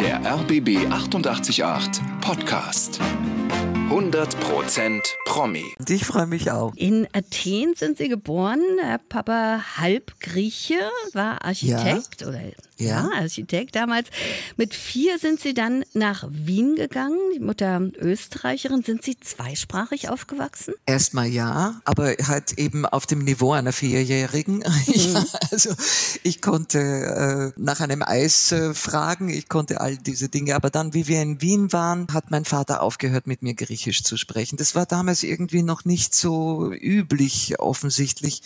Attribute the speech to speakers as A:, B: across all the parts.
A: Der RBB 888 Podcast. 100% Promi.
B: Ich freue mich auch.
C: In Athen sind Sie geboren. Herr Papa halb Grieche, war Architekt
B: Ja.
C: oder
B: Ja.
C: ja, Architekt damals. Mit vier sind Sie dann nach Wien gegangen. Die Mutter Österreicherin. Sind Sie zweisprachig aufgewachsen?
B: Erstmal ja, aber halt eben auf dem Niveau einer Vierjährigen. ja, also ich konnte äh, nach einem Eis äh, fragen, ich konnte all diese Dinge, aber dann, wie wir in Wien waren, hat mein Vater aufgehört, mit mir Griechisch zu sprechen. Das war damals irgendwie noch nicht so üblich, offensichtlich.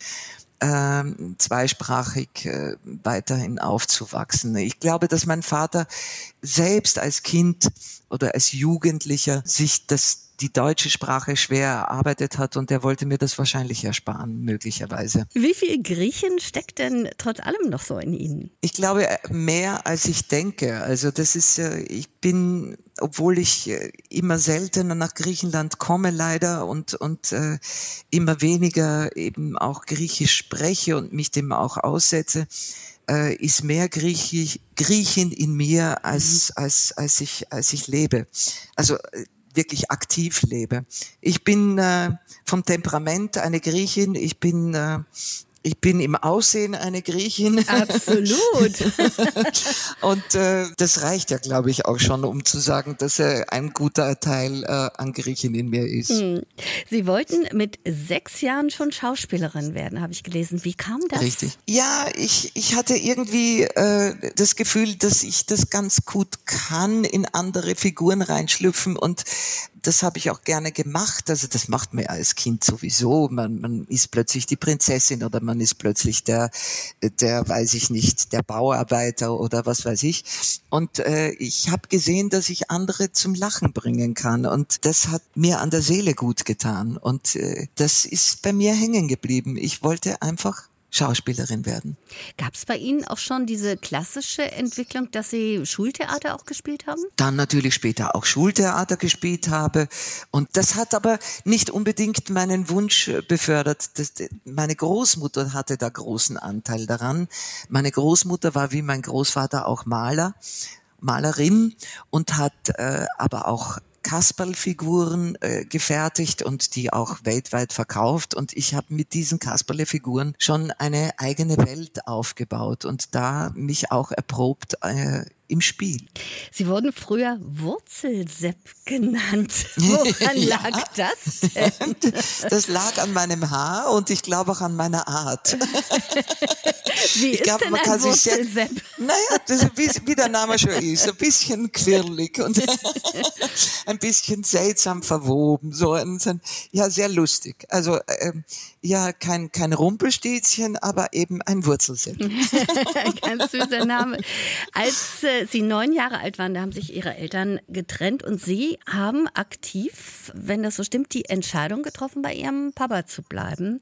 B: Ähm, zweisprachig äh, weiterhin aufzuwachsen. Ich glaube, dass mein Vater selbst als Kind oder als Jugendlicher sich das die deutsche Sprache schwer erarbeitet hat und er wollte mir das wahrscheinlich ersparen, möglicherweise.
C: Wie viel Griechen steckt denn trotz allem noch so in Ihnen?
B: Ich glaube äh, mehr als ich denke. Also das ist, äh, ich bin, obwohl ich äh, immer seltener nach Griechenland komme leider und und äh, immer weniger eben auch Griechisch spreche und mich dem auch aussetze, äh, ist mehr Griechisch, Griechin in mir als als als ich als ich lebe. Also äh, wirklich aktiv lebe. Ich bin äh, vom Temperament eine Griechin. Ich bin äh, ich bin im Aussehen eine Griechin.
C: Absolut.
B: Und äh, das reicht ja, glaube ich, auch schon, um zu sagen, dass er ein guter Teil äh, an Griechin in mir ist.
C: Hm. Sie wollten mit sechs Jahren schon Schauspielerin werden, habe ich gelesen. Wie kam das?
B: Richtig. Ja, ich, ich hatte irgendwie äh, das Gefühl, dass ich das ganz gut kann, in andere Figuren reinschlüpfen und das habe ich auch gerne gemacht. Also das macht man ja als Kind sowieso. Man, man ist plötzlich die Prinzessin oder man ist plötzlich der, der, weiß ich nicht, der Bauarbeiter oder was weiß ich. Und äh, ich habe gesehen, dass ich andere zum Lachen bringen kann. Und das hat mir an der Seele gut getan. Und äh, das ist bei mir hängen geblieben. Ich wollte einfach Schauspielerin werden.
C: Gab es bei Ihnen auch schon diese klassische Entwicklung, dass Sie Schultheater auch gespielt haben?
B: Dann natürlich später auch Schultheater gespielt habe. Und das hat aber nicht unbedingt meinen Wunsch befördert. Das, meine Großmutter hatte da großen Anteil daran. Meine Großmutter war wie mein Großvater auch Maler, Malerin und hat äh, aber auch Kasperlfiguren äh, gefertigt und die auch weltweit verkauft. Und ich habe mit diesen Kasperlefiguren schon eine eigene Welt aufgebaut und da mich auch erprobt äh, im Spiel.
C: Sie wurden früher Wurzelsepp genannt. Woran
B: Ja.
C: lag das denn?
B: Das lag an meinem Haar und ich glaube auch an meiner Art.
C: Wie ist
B: glaube,
C: denn
B: man kann sich sehr-
C: Wurzelsepp?
B: Naja, das ist, wie, wie der Name schon ist, ein bisschen quirlig und ein bisschen seltsam verwoben, so ja sehr lustig. Also ähm, ja kein kein Rumpelstilzchen, aber eben ein Wurzelsepp.
C: Ein ganz süßer Name. Als äh, Sie neun Jahre alt waren, da haben sich Ihre Eltern getrennt und Sie haben aktiv, wenn das so stimmt, die Entscheidung getroffen, bei Ihrem Papa zu bleiben.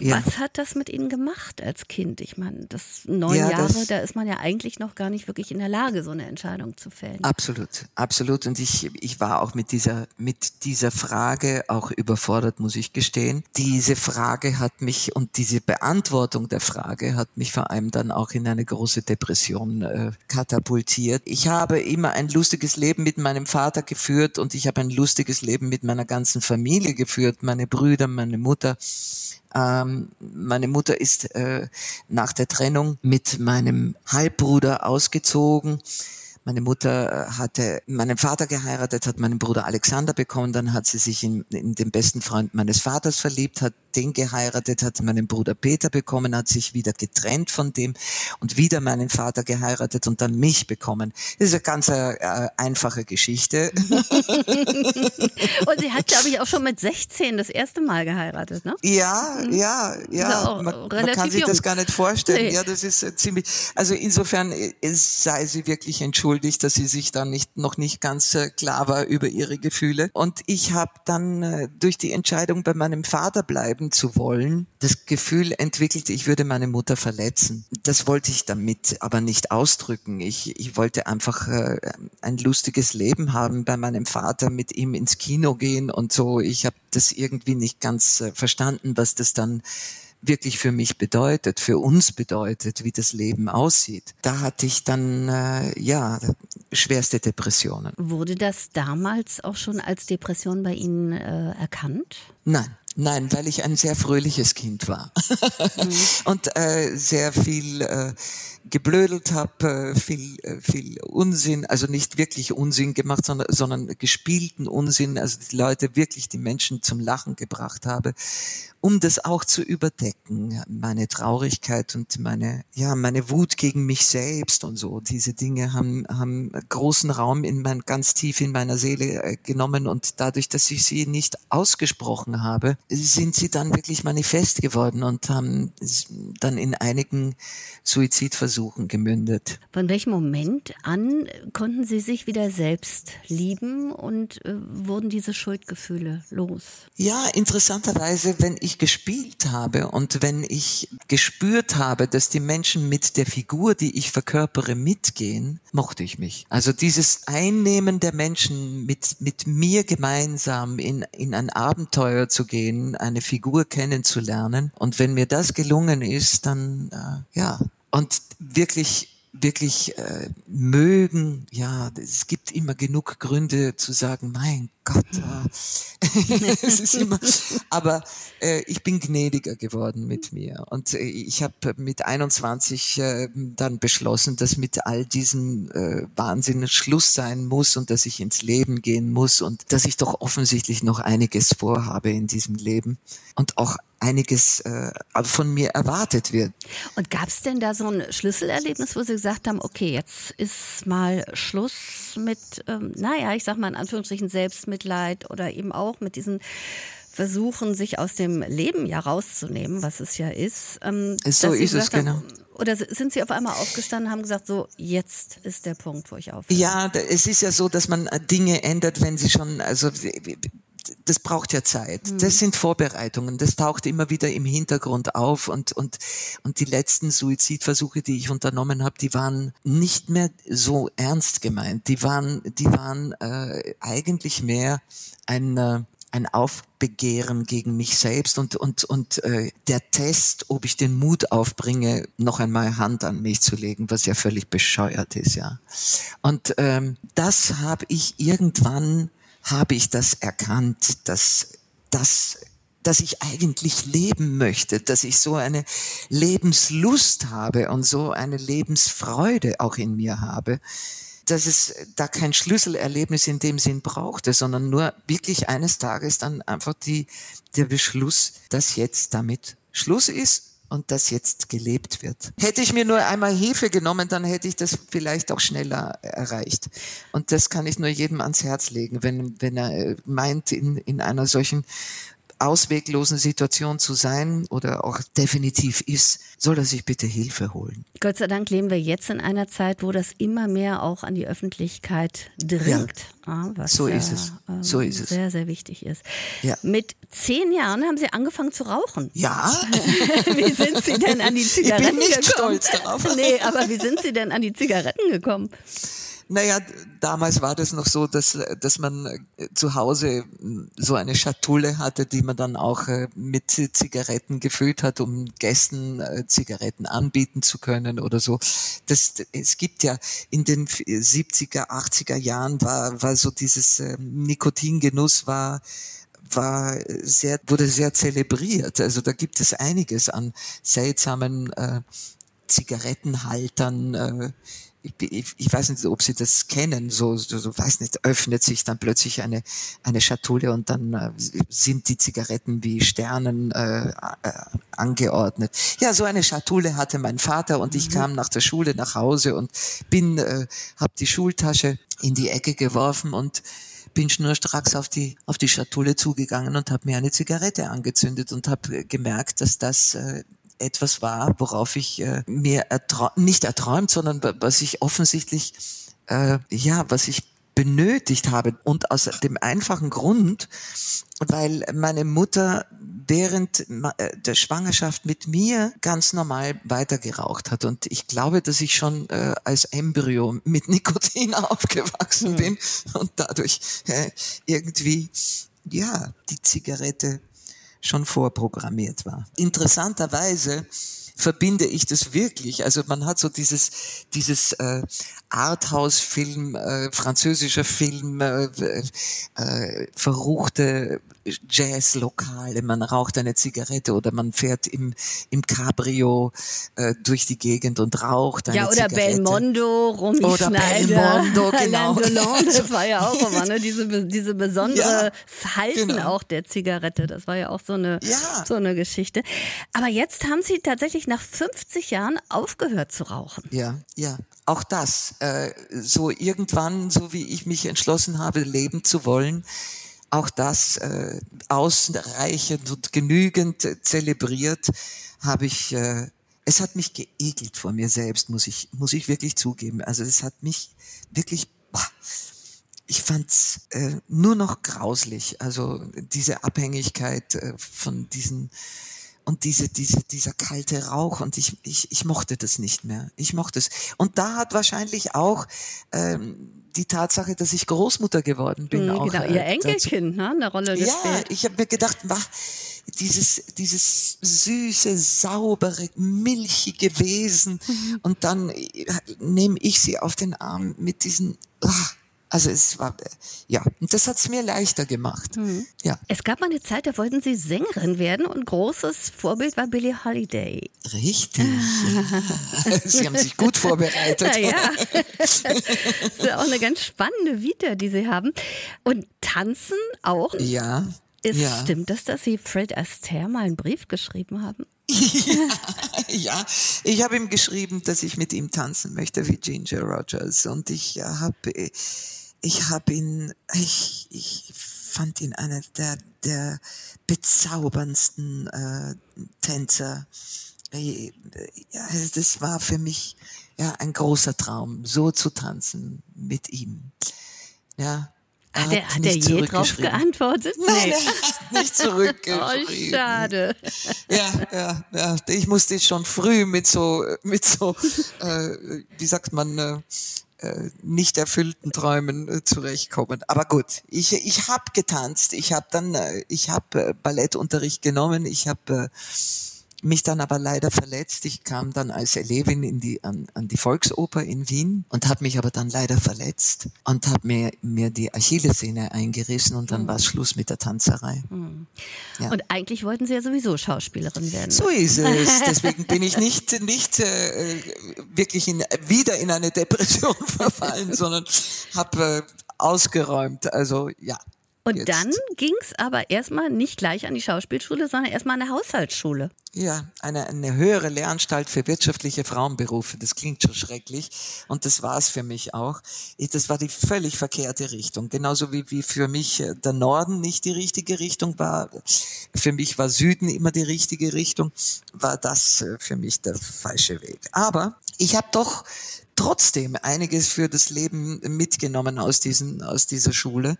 B: Ja.
C: Was hat das mit Ihnen gemacht als Kind? Ich meine, das neun
B: Ja,
C: Jahre,
B: das-
C: da ist man ja eigentlich noch gar nicht wirklich in der Lage, so eine Entscheidung zu fällen.
B: Absolut, absolut. Und ich, ich war auch mit dieser, mit dieser Frage auch überfordert, muss ich gestehen. Diese Frage hat mich und diese Beantwortung der Frage hat mich vor allem dann auch in eine große Depression äh, katapultiert. Ich habe immer ein lustiges Leben mit meinem Vater geführt und ich habe ein lustiges Leben mit meiner ganzen Familie geführt, meine Brüder, meine Mutter. Ähm, meine Mutter ist äh, nach der Trennung mit meinem Halbbruder ausgezogen. Meine Mutter äh, hatte meinen Vater geheiratet, hat meinen Bruder Alexander bekommen, dann hat sie sich in, in den besten Freund meines Vaters verliebt, hat den geheiratet, hat meinen Bruder Peter bekommen, hat sich wieder getrennt von dem und wieder meinen Vater geheiratet und dann mich bekommen. Das ist eine ganz äh, einfache Geschichte.
C: Und sie hat, glaube ich, auch schon mit 16 das erste Mal geheiratet, ne?
B: Ja, ja,
C: Ist ja
B: ja. Man, man kann sich das gar nicht vorstellen.
C: Nee.
B: Ja, das ist äh, ziemlich. Also insofern äh, sei sie wirklich entschuldigt, dass sie sich da nicht noch nicht ganz äh, klar war über ihre Gefühle. Und ich habe dann äh, durch die Entscheidung bei meinem Vater bleiben zu wollen, das Gefühl entwickelt, ich würde meine Mutter verletzen. Das wollte ich damit aber nicht ausdrücken. Ich, ich wollte einfach äh, ein lustiges Leben haben bei meinem Vater, mit ihm ins Kino gehen und so. Ich habe das irgendwie nicht ganz verstanden, was das dann wirklich für mich bedeutet, für uns bedeutet, wie das Leben aussieht. Da hatte ich dann äh, ja schwerste Depressionen.
C: Wurde das damals auch schon als Depression bei Ihnen äh, erkannt?
B: Nein. Nein, weil ich ein sehr fröhliches Kind war mhm. und äh, sehr viel äh, geblödelt habe, äh, viel, äh, viel Unsinn, also nicht wirklich Unsinn gemacht, sondern, sondern gespielten Unsinn, also die Leute wirklich die Menschen zum Lachen gebracht habe um das auch zu überdecken, meine Traurigkeit und meine, ja, meine Wut gegen mich selbst und so. Diese Dinge haben, haben großen Raum in mein, ganz tief in meiner Seele äh, genommen und dadurch, dass ich sie nicht ausgesprochen habe, sind sie dann wirklich manifest geworden und haben dann in einigen Suizidversuchen gemündet.
C: Von welchem Moment an konnten Sie sich wieder selbst lieben und äh, wurden diese Schuldgefühle los?
B: Ja, interessanterweise, wenn ich gespielt habe und wenn ich gespürt habe, dass die Menschen mit der Figur, die ich verkörpere, mitgehen, mochte ich mich. Also dieses Einnehmen der Menschen mit, mit mir gemeinsam in, in ein Abenteuer zu gehen, eine Figur kennenzulernen. Und wenn mir das gelungen ist, dann, äh, ja, und wirklich wirklich äh, mögen, ja, es gibt immer genug Gründe zu sagen, mein Gott, äh, es ist immer, aber äh, ich bin gnädiger geworden mit mir und äh, ich habe mit 21 äh, dann beschlossen, dass mit all diesem äh, Wahnsinn Schluss sein muss und dass ich ins Leben gehen muss und dass ich doch offensichtlich noch einiges vorhabe in diesem Leben und auch einiges äh, von mir erwartet wird.
C: Und gab es denn da so ein Schlüsselerlebnis, wo Sie gesagt haben, okay, jetzt ist mal Schluss mit, ähm, naja, ich sag mal in Anführungsstrichen Selbstmitleid oder eben auch mit diesen Versuchen, sich aus dem Leben ja rauszunehmen, was es ja ist.
B: Ähm, so ist es, haben, genau.
C: Oder sind Sie auf einmal aufgestanden und haben gesagt, so, jetzt ist der Punkt, wo ich aufhöre?
B: Ja, es ist ja so, dass man Dinge ändert, wenn sie schon, also das braucht ja Zeit. Mhm. Das sind Vorbereitungen. Das taucht immer wieder im Hintergrund auf und, und, und die letzten Suizidversuche, die ich unternommen habe, die waren nicht mehr so ernst gemeint. Die waren, die waren äh, eigentlich mehr ein, äh, ein Aufbegehren gegen mich selbst und, und, und äh, der Test, ob ich den Mut aufbringe, noch einmal Hand an mich zu legen, was ja völlig bescheuert ist, ja. Und ähm, das habe ich irgendwann habe ich das erkannt, dass das dass ich eigentlich leben möchte, dass ich so eine Lebenslust habe und so eine Lebensfreude auch in mir habe, dass es da kein Schlüsselerlebnis in dem Sinn brauchte, sondern nur wirklich eines Tages dann einfach die, der Beschluss, dass jetzt damit Schluss ist und das jetzt gelebt wird. Hätte ich mir nur einmal Hefe genommen, dann hätte ich das vielleicht auch schneller erreicht. Und das kann ich nur jedem ans Herz legen, wenn, wenn er meint, in, in einer solchen ausweglosen Situation zu sein oder auch definitiv ist, soll er sich bitte Hilfe holen.
C: Gott sei Dank leben wir jetzt in einer Zeit, wo das immer mehr auch an die Öffentlichkeit dringt.
B: Ja, was so ist es.
C: Ähm, so ist es. Sehr, sehr wichtig ist. Ja. Mit zehn Jahren haben Sie angefangen zu rauchen.
B: Ja.
C: wie sind Sie denn an die Zigaretten gekommen?
B: Ich bin nicht gekommen? stolz darauf.
C: nee, aber wie sind Sie denn an die Zigaretten gekommen?
B: Naja, damals war das noch so, dass, dass man äh, zu Hause so eine Schatulle hatte, die man dann auch äh, mit Zigaretten gefüllt hat, um Gästen äh, Zigaretten anbieten zu können oder so. Das, es gibt ja in den 70er, 80er Jahren war, war so dieses Nikotingenuss war, war sehr, wurde sehr zelebriert. Also da gibt es einiges an seltsamen äh, Zigarettenhaltern, äh, ich, ich, weiß nicht, ob Sie das kennen, so, so, so, weiß nicht, öffnet sich dann plötzlich eine, eine Schatulle und dann äh, sind die Zigaretten wie Sternen äh, äh, angeordnet. Ja, so eine Schatulle hatte mein Vater und ich mhm. kam nach der Schule nach Hause und bin, äh, habe die Schultasche in die Ecke geworfen und bin schnurstracks auf die auf die Schatulle zugegangen und habe mir eine Zigarette angezündet und habe gemerkt, dass das äh, etwas war, worauf ich äh, mir ertra nicht erträumt, sondern was ich offensichtlich, äh, ja, was ich benötigt habe. Und aus dem einfachen Grund, weil meine Mutter während äh, der Schwangerschaft mit mir ganz normal weitergeraucht hat. Und ich glaube, dass ich schon äh, als Embryo mit Nikotin aufgewachsen mhm. bin und dadurch äh, irgendwie, ja, die Zigarette schon vorprogrammiert war. Interessanterweise verbinde ich das wirklich. Also man hat so dieses, dieses äh, Arthouse-Film, äh, französischer Film, äh, äh, verruchte Jazzlokale, man raucht eine Zigarette oder man fährt im, im Cabrio äh, durch die Gegend und raucht eine
C: Ja, oder
B: Zigarette.
C: Belmondo, Romy
B: Oder
C: Schneider,
B: Belmondo, genau.
C: Delon, das war ja auch immer, ne? diese, diese besondere
B: Ja,
C: Halten
B: genau.
C: auch der Zigarette, das war ja auch so eine,
B: Ja.
C: so eine Geschichte. Aber jetzt haben Sie tatsächlich nach 50 Jahren aufgehört zu rauchen.
B: Ja, ja. Auch das, äh, so irgendwann, so wie ich mich entschlossen habe, leben zu wollen, auch das äh, ausreichend und genügend zelebriert, habe ich, äh, es hat mich geekelt vor mir selbst, muss ich, muss ich wirklich zugeben. Also es hat mich wirklich, boah, ich fand's äh, nur noch grauslich. Also diese Abhängigkeit äh, von diesen und diese, diese, dieser kalte Rauch und ich, ich, ich mochte das nicht mehr. Ich mochte es. Und da hat wahrscheinlich auch ähm, die Tatsache, dass ich Großmutter geworden bin,
C: Mhm,
B: auch
C: genau,
B: äh,
C: Ihr
B: dazu-
C: Enkelkind, ne? Eine Rolle
B: ja,
C: gespielt.
B: ich habe mir gedacht, wah, dieses, dieses süße, saubere, milchige Wesen
C: Mhm.
B: und dann äh, nehme ich sie auf den Arm mit diesen, ah, also es war, äh, ja, und das hat's mir leichter gemacht.
C: Mhm.
B: Ja,
C: Es gab mal eine Zeit, da wollten Sie Sängerin werden und großes Vorbild war Billie Holiday.
B: richtig. Sie haben sich gut vorbereitet.
C: Ja, ja. das ist auch eine ganz spannende Vita, die Sie haben. Und tanzen auch.
B: Ja.
C: Ist,
B: ja.
C: Stimmt das, dass Sie Fred Astaire mal einen Brief geschrieben haben?
B: ja, ich habe ihm geschrieben, dass ich mit ihm tanzen möchte wie Ginger Rogers und ich habe ich habe ihn ich, ich fand ihn einer der der bezauberndsten äh, Tänzer. Äh, Ja, das war für mich ja ein großer Traum, so zu tanzen mit ihm. Ja. Er
C: Hat er, hat er
B: nicht
C: je drauf geantwortet?
B: Nein, er hat nicht
C: Oh,
B: zurückgeschrieben.
C: schade.
B: Ja, ja, ja. Ich musste schon früh mit so, mit so, äh, wie sagt man, äh, äh, nicht erfüllten Träumen äh, zurechtkommen. Aber gut, ich, ich habe getanzt. Ich habe dann, äh, ich habe äh, Ballettunterricht genommen. Ich habe äh, mich dann aber leider verletzt. Ich kam dann als Elevin in die, an, an die Volksoper in Wien und habe mich aber dann leider verletzt und habe mir, mir die Achillessehne eingerissen und dann war Schluss mit der Tanzerei. Ja.
C: Und eigentlich wollten Sie ja sowieso Schauspielerin werden.
B: So ist es. Deswegen bin ich nicht, nicht äh, wirklich in, wieder in eine Depression verfallen, sondern habe äh, ausgeräumt. Also ja.
C: Und
B: jetzt.
C: dann ging es aber erstmal nicht gleich an die Schauspielschule, sondern erstmal an der Haushaltsschule.
B: Ja, eine, eine höhere Lehranstalt für wirtschaftliche Frauenberufe. Das klingt schon schrecklich. Und das war es für mich auch. Das war die völlig verkehrte Richtung. Genauso wie, wie für mich äh, der Norden nicht die richtige Richtung war. Für mich war Süden immer die richtige Richtung. War das äh, für mich der falsche Weg. Aber ich habe doch trotzdem einiges für das Leben mitgenommen aus, diesen, aus dieser Schule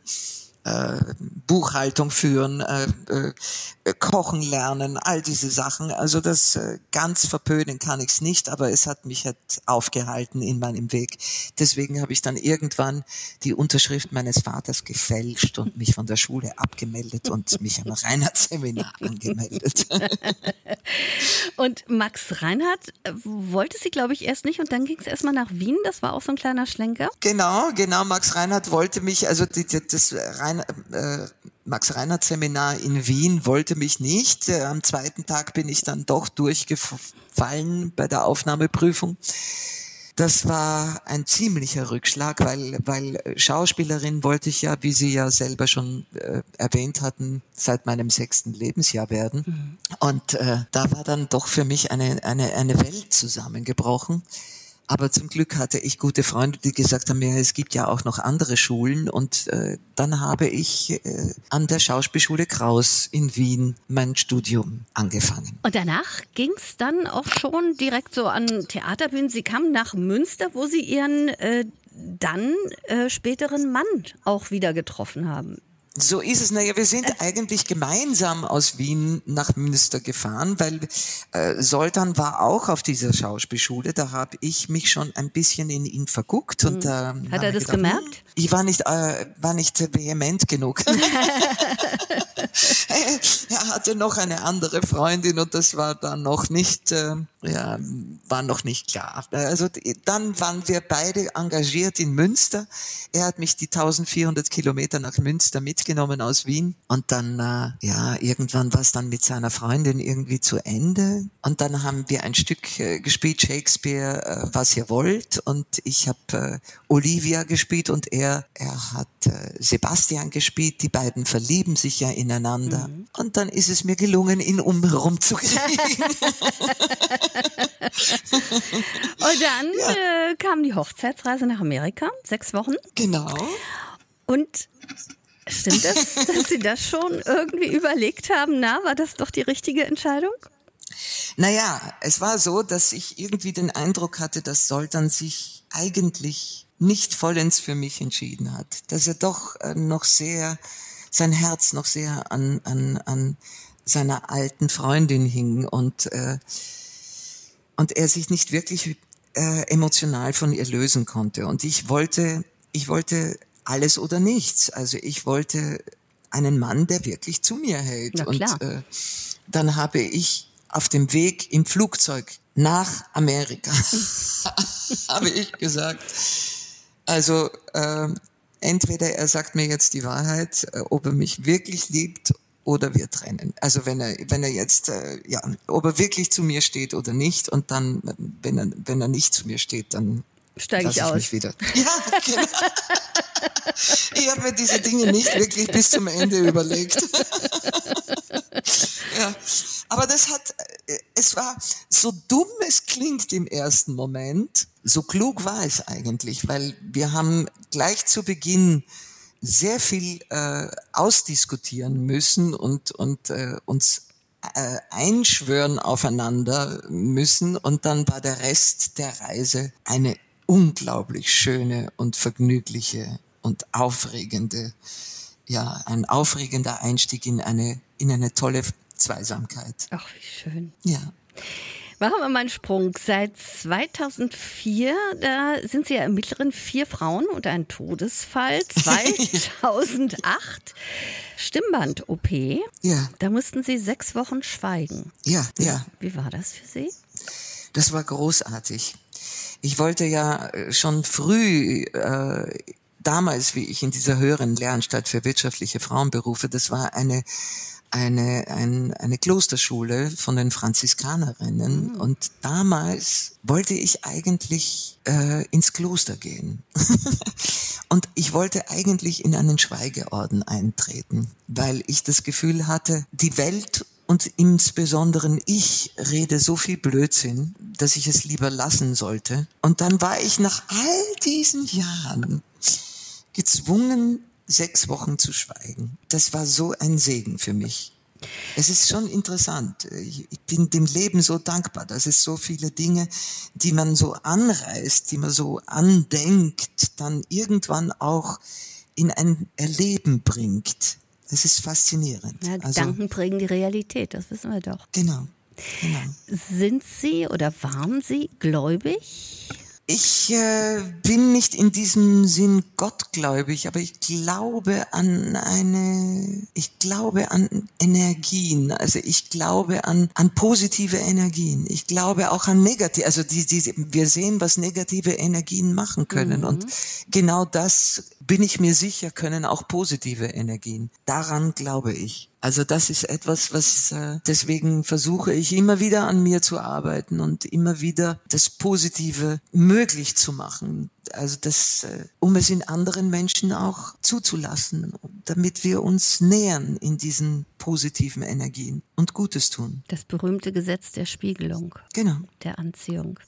B: äh, Buchhaltung führen, äh, äh, kochen lernen, all diese Sachen. Also das äh, ganz verpönen kann ich's nicht, aber es hat mich halt aufgehalten in meinem Weg. Deswegen habe ich dann irgendwann die Unterschrift meines Vaters gefälscht und mich von der Schule abgemeldet und mich am Reinhardt-Seminar angemeldet.
C: Und Max Reinhardt äh, wollte sie, glaube ich, erst nicht. Und dann ging es erstmal nach Wien. Das war auch so ein kleiner Schlenker.
B: Genau, genau. Max Reinhardt wollte mich, also die, die, das Äh, Max Reinhardt Seminar in Wien wollte mich nicht. Äh, am zweiten Tag bin ich dann doch durchgefallen bei der Aufnahmeprüfung. Das war ein ziemlicher Rückschlag, weil, weil Schauspielerin wollte ich ja, wie Sie ja selber schon äh, erwähnt hatten, seit meinem sechsten Lebensjahr werden. Und äh, da war dann doch für mich eine, eine, eine Welt zusammengebrochen. Aber zum Glück hatte ich gute Freunde, die gesagt haben, ja, es gibt ja auch noch andere Schulen. Und äh, dann habe ich äh, an der Schauspielschule Kraus in Wien mein Studium angefangen.
C: Und danach ging es dann auch schon direkt so an Theaterbühnen. Sie kam nach Münster, wo Sie Ihren äh, dann äh, späteren Mann auch wieder getroffen haben.
B: So ist es. Naja, wir sind eigentlich gemeinsam aus Wien nach Münster gefahren, weil äh, Soltan war auch auf dieser Schauspielschule. Da habe ich mich schon ein bisschen in ihn verguckt. Und, äh,
C: Hat er das gedacht, gemerkt? Hm,
B: ich war nicht, äh, war nicht vehement genug. er hatte noch eine andere Freundin und das war dann noch nicht, äh, ja, war noch nicht klar. Also dann waren wir beide engagiert in Münster. Er hat mich die 1400 Kilometer nach Münster mitgenommen aus Wien und dann, äh, ja, irgendwann war es dann mit seiner Freundin irgendwie zu Ende und dann haben wir ein Stück äh, gespielt, Shakespeare, äh, was ihr wollt und ich habe äh, Olivia gespielt und er, er hat äh, Sebastian gespielt. Die beiden verlieben sich ja ineinander mhm. und dann ist es mir gelungen, ihn umherum zu kriegen.
C: Und dann ja. äh, kam die Hochzeitsreise nach Amerika, sechs Wochen.
B: Genau.
C: Und stimmt es, dass Sie das schon irgendwie überlegt haben? Na, war das doch die richtige Entscheidung?
B: Naja, es war so, dass ich irgendwie den Eindruck hatte, dass Soltan sich eigentlich nicht vollends für mich entschieden hat. Dass er doch äh, noch sehr, sein Herz noch sehr an, an, an seiner alten Freundin hing und äh, und er sich nicht wirklich äh, emotional von ihr lösen konnte. Und ich wollte, ich wollte alles oder nichts. Also ich wollte einen Mann, der wirklich zu mir hält. Und äh, dann habe ich auf dem Weg im Flugzeug nach Amerika habe ich gesagt, also äh, entweder er sagt mir jetzt die Wahrheit, äh, ob er mich wirklich liebt oder wir trennen. Also wenn er, wenn er jetzt, äh, ja, ob er wirklich zu mir steht oder nicht und dann, wenn er, wenn er nicht zu mir steht, dann
C: steige ich, ich aus.
B: Mich wieder. Ja, genau. ich habe mir diese Dinge nicht wirklich bis zum Ende überlegt. ja, aber das hat, äh, es war so dumm es klingt im ersten Moment, so klug war es eigentlich, weil wir haben gleich zu Beginn sehr viel äh, ausdiskutieren müssen und, und äh, uns äh, einschwören aufeinander müssen. Und dann war der Rest der Reise eine unglaublich schöne und vergnügliche und aufregende, ja, ein aufregender Einstieg in eine, in eine tolle Zweisamkeit.
C: Ach, wie schön.
B: Ja.
C: Machen wir mal einen Sprung. Seit 2004, da sind Sie ja im Mittleren vier Frauen und ein Todesfall. 2008 Stimmband-OP.
B: Ja.
C: Da mussten Sie sechs Wochen schweigen.
B: Ja, ja.
C: Wie war das für Sie?
B: Das war großartig. Ich wollte ja äh, schon früh äh, damals, wie ich in dieser höheren Lernstadt für wirtschaftliche Frauenberufe, das war eine eine, ein, eine Klosterschule von den Franziskanerinnen mhm. und damals wollte ich eigentlich äh, ins Kloster gehen. und ich wollte eigentlich in einen Schweigeorden eintreten, weil ich das Gefühl hatte, die Welt und insbesondere ich rede so viel Blödsinn, dass ich es lieber lassen sollte. Und dann war ich nach all diesen Jahren gezwungen, sechs Wochen zu schweigen. Das war so ein Segen für mich. Es ist schon interessant. Ich bin dem Leben so dankbar, dass es so viele Dinge, die man so anreißt, die man so andenkt, dann irgendwann auch in ein Erleben bringt. Es ist faszinierend.
C: Ja, also Gedanken also, prägen die Realität, das wissen wir doch.
B: Genau, genau.
C: Sind Sie oder waren Sie gläubig?
B: Ich äh, bin nicht in diesem Sinn gottgläubig, aber ich glaube an eine, ich glaube an Energien, also ich glaube an, an positive Energien. Ich glaube auch an negative, also die, die, wir sehen, was negative Energien machen können mhm. und genau das bin ich mir sicher, können auch positive Energien. Daran glaube ich. Also das ist etwas, was äh, deswegen versuche ich immer wieder an mir zu arbeiten und immer wieder das Positive möglich zu machen. Also das, äh, um es in anderen Menschen auch zuzulassen, damit wir uns nähern in diesen positiven Energien und Gutes tun.
C: Das berühmte Gesetz der Spiegelung.
B: Genau.
C: Der Anziehung.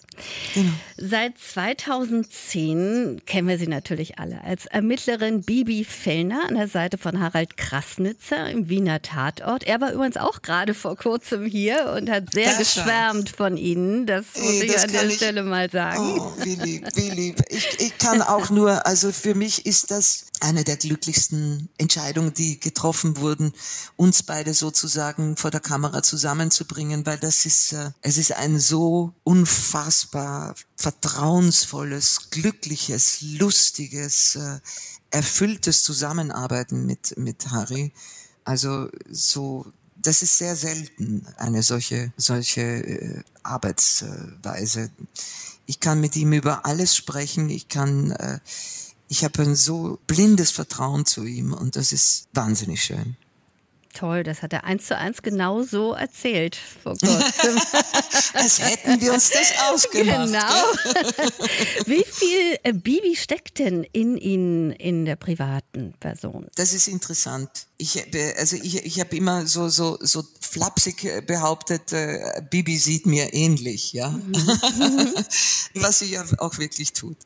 B: Genau.
C: Seit 2010 kennen wir sie natürlich alle als Ermittlerin Bibi Fellner an der Seite von Harald Krasnitzer im Wiener Tatort. Er war übrigens auch gerade vor kurzem hier und hat sehr das geschwärmt von Ihnen. Das muss Ey, ich das an der ich, Stelle mal sagen.
B: Oh, wie lieb, wie lieb. Ich, ich kann auch nur, also für mich ist das eine der glücklichsten Entscheidungen, die getroffen wurden, uns beide sozusagen vor der Kamera zusammenzubringen, weil das ist, äh, es ist ein so unfassbar vertrauensvolles, glückliches, lustiges, äh, erfülltes Zusammenarbeiten mit, mit Harry. Also so, das ist sehr selten, eine solche, solche äh, Arbeitsweise. Ich kann mit ihm über alles sprechen, ich kann, äh, ich habe ein so blindes Vertrauen zu ihm und das ist wahnsinnig schön.
C: Toll, das hat er eins zu eins genau so erzählt vor kurzem.
B: Als hätten wir uns das ausgemacht.
C: Genau. Wie viel äh, Bibi steckt denn in Ihnen, in der privaten Person?
B: Das ist interessant. Ich, äh, also ich, ich habe immer so, so, so flapsig äh, behauptet, äh, Bibi sieht mir ähnlich, ja. Mhm. Was sie ja auch wirklich tut.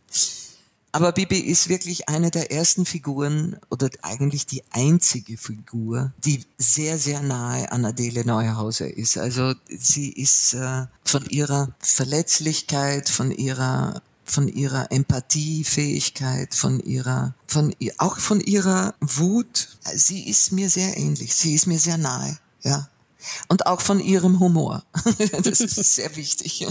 B: Aber Bibi ist wirklich eine der ersten Figuren oder eigentlich die einzige Figur, die sehr, sehr nahe an Adele Neuhauser ist. Also sie ist äh, von ihrer Verletzlichkeit, von ihrer von ihrer Empathiefähigkeit, von ihrer, von auch von ihrer Wut. Sie ist mir sehr ähnlich. Sie ist mir sehr nahe. Ja und auch von ihrem Humor. das ist sehr wichtig.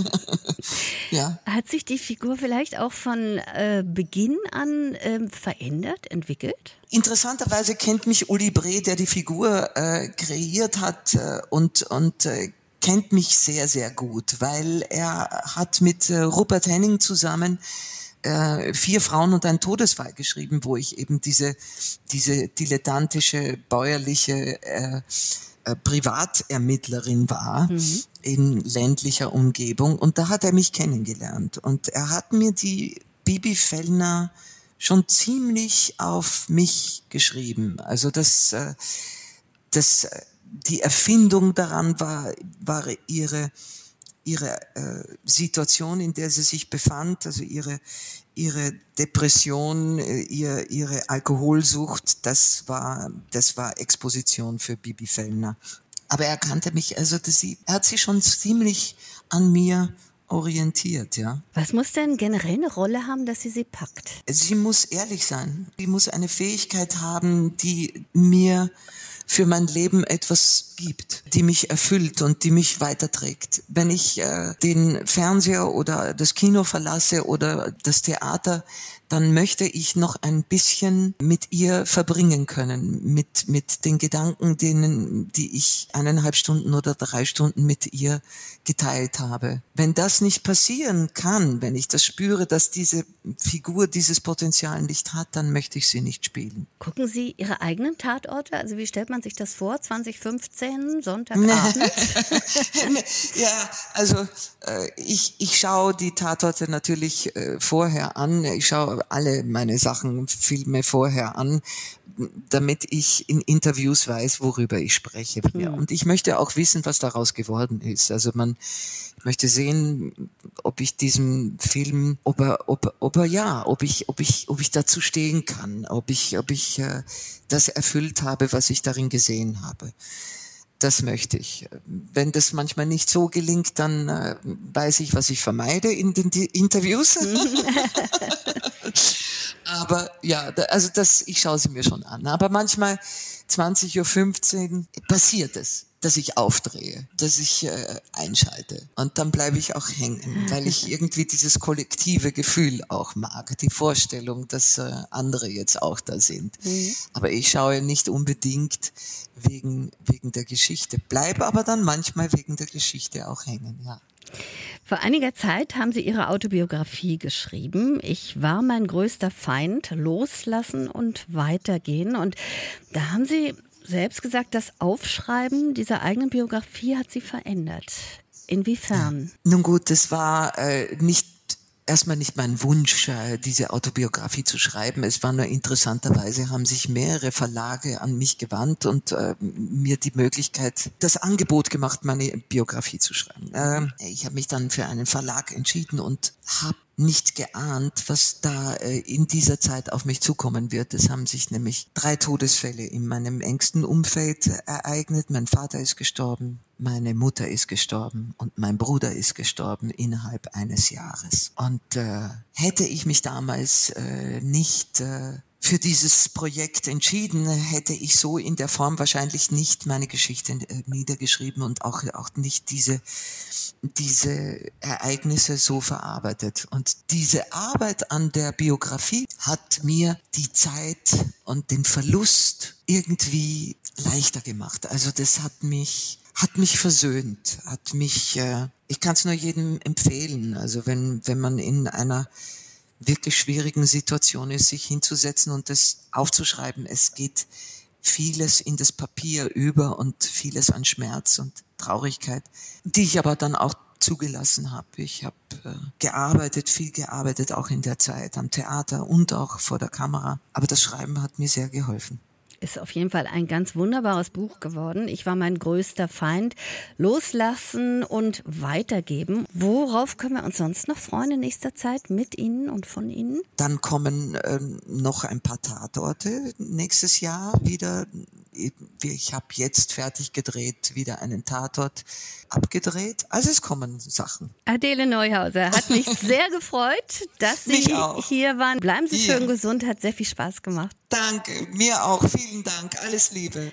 C: ja. Hat sich die Figur vielleicht auch von äh, Beginn an äh, verändert, entwickelt?
B: Interessanterweise kennt mich Uli Bre, der die Figur äh, kreiert hat äh, und, und äh, kennt mich sehr, sehr gut, weil er hat mit äh, Rupert Henning zusammen vier Frauen und ein Todesfall geschrieben, wo ich eben diese, diese dilettantische, bäuerliche äh, äh, Privatermittlerin war mhm. in ländlicher Umgebung und da hat er mich kennengelernt und er hat mir die Bibi Fellner schon ziemlich auf mich geschrieben. Also das, äh, das, die Erfindung daran war, war ihre ihre äh, Situation, in der sie sich befand, also ihre, ihre Depression, äh, ihr, ihre Alkoholsucht, das war, das war Exposition für Bibi Fellner. Aber er kannte mich, also sie, er hat sich schon ziemlich an mir orientiert, ja.
C: Was muss denn generell eine Rolle haben, dass sie sie packt?
B: Sie muss ehrlich sein. Sie muss eine Fähigkeit haben, die mir für mein Leben etwas gibt, die mich erfüllt und die mich weiterträgt. Wenn ich äh, den Fernseher oder das Kino verlasse oder das Theater, dann möchte ich noch ein bisschen mit ihr verbringen können, mit, mit den Gedanken, denen, die ich eineinhalb Stunden oder drei Stunden mit ihr geteilt habe. Wenn das nicht passieren kann, wenn ich das spüre, dass diese Figur dieses Potenzial nicht hat, dann möchte ich sie nicht spielen.
C: Gucken Sie Ihre eigenen Tatorte? Also wie stellt man sich das vor? 2015, Sonntagabend?
B: ja, also äh, ich, ich schaue die Tatorte natürlich äh, vorher an. Ich schaue alle meine Sachen, Filme vorher an, damit ich in Interviews weiß, worüber ich spreche. Mhm. Und ich möchte auch wissen, was daraus geworden ist. Also man möchte sehen, ob ich diesem Film, ob er, ob, ob er ja, ob ich, ob ich, ob ich dazu stehen kann, ob ich, ob ich äh, das erfüllt habe, was ich darin gesehen habe das möchte ich. Wenn das manchmal nicht so gelingt, dann äh, weiß ich, was ich vermeide in den die Interviews. Aber ja, da, also das, ich schaue sie mir schon an. Aber manchmal 20.15 Uhr passiert es dass ich aufdrehe, dass ich äh, einschalte. Und dann bleibe ich auch hängen, weil ich irgendwie dieses kollektive Gefühl auch mag, die Vorstellung, dass äh, andere jetzt auch da sind. Mhm. Aber ich schaue nicht unbedingt wegen, wegen der Geschichte, bleibe aber dann manchmal wegen der Geschichte auch hängen, ja.
C: Vor einiger Zeit haben Sie Ihre Autobiografie geschrieben. Ich war mein größter Feind, loslassen und weitergehen. Und da haben Sie selbst gesagt, das Aufschreiben dieser eigenen Biografie hat sie verändert. Inwiefern?
B: Nun gut, das war äh, nicht erstmal nicht mein Wunsch, äh, diese Autobiografie zu schreiben. Es war nur interessanterweise, haben sich mehrere Verlage an mich gewandt und äh, mir die Möglichkeit, das Angebot gemacht, meine Biografie zu schreiben. Äh, ich habe mich dann für einen Verlag entschieden und habe nicht geahnt, was da äh, in dieser Zeit auf mich zukommen wird. Es haben sich nämlich drei Todesfälle in meinem engsten Umfeld ereignet. Mein Vater ist gestorben, meine Mutter ist gestorben und mein Bruder ist gestorben innerhalb eines Jahres. Und äh, hätte ich mich damals äh, nicht äh, für dieses Projekt entschieden, hätte ich so in der Form wahrscheinlich nicht meine Geschichte äh, niedergeschrieben und auch, auch nicht diese, diese Ereignisse so verarbeitet. Und diese Arbeit an der Biografie hat mir die Zeit und den Verlust irgendwie leichter gemacht. Also das hat mich hat mich versöhnt, hat mich, äh, ich kann es nur jedem empfehlen. Also wenn, wenn man in einer wirklich schwierigen Situation ist, sich hinzusetzen und das aufzuschreiben. Es geht vieles in das Papier über und vieles an Schmerz und Traurigkeit, die ich aber dann auch zugelassen habe. Ich habe äh, gearbeitet, viel gearbeitet, auch in der Zeit am Theater und auch vor der Kamera. Aber das Schreiben hat mir sehr geholfen
C: ist auf jeden Fall ein ganz wunderbares Buch geworden. Ich war mein größter Feind. Loslassen und weitergeben. Worauf können wir uns sonst noch freuen in nächster Zeit mit Ihnen und von Ihnen?
B: Dann kommen ähm, noch ein paar Tatorte nächstes Jahr wieder. Ich habe jetzt fertig gedreht, wieder einen Tatort abgedreht. Also es kommen Sachen.
C: Adele Neuhauser hat mich sehr gefreut, dass Sie hier waren. Bleiben Sie schön gesund, hat sehr viel Spaß gemacht.
B: Danke, mir auch. Vielen Dank. Alles Liebe.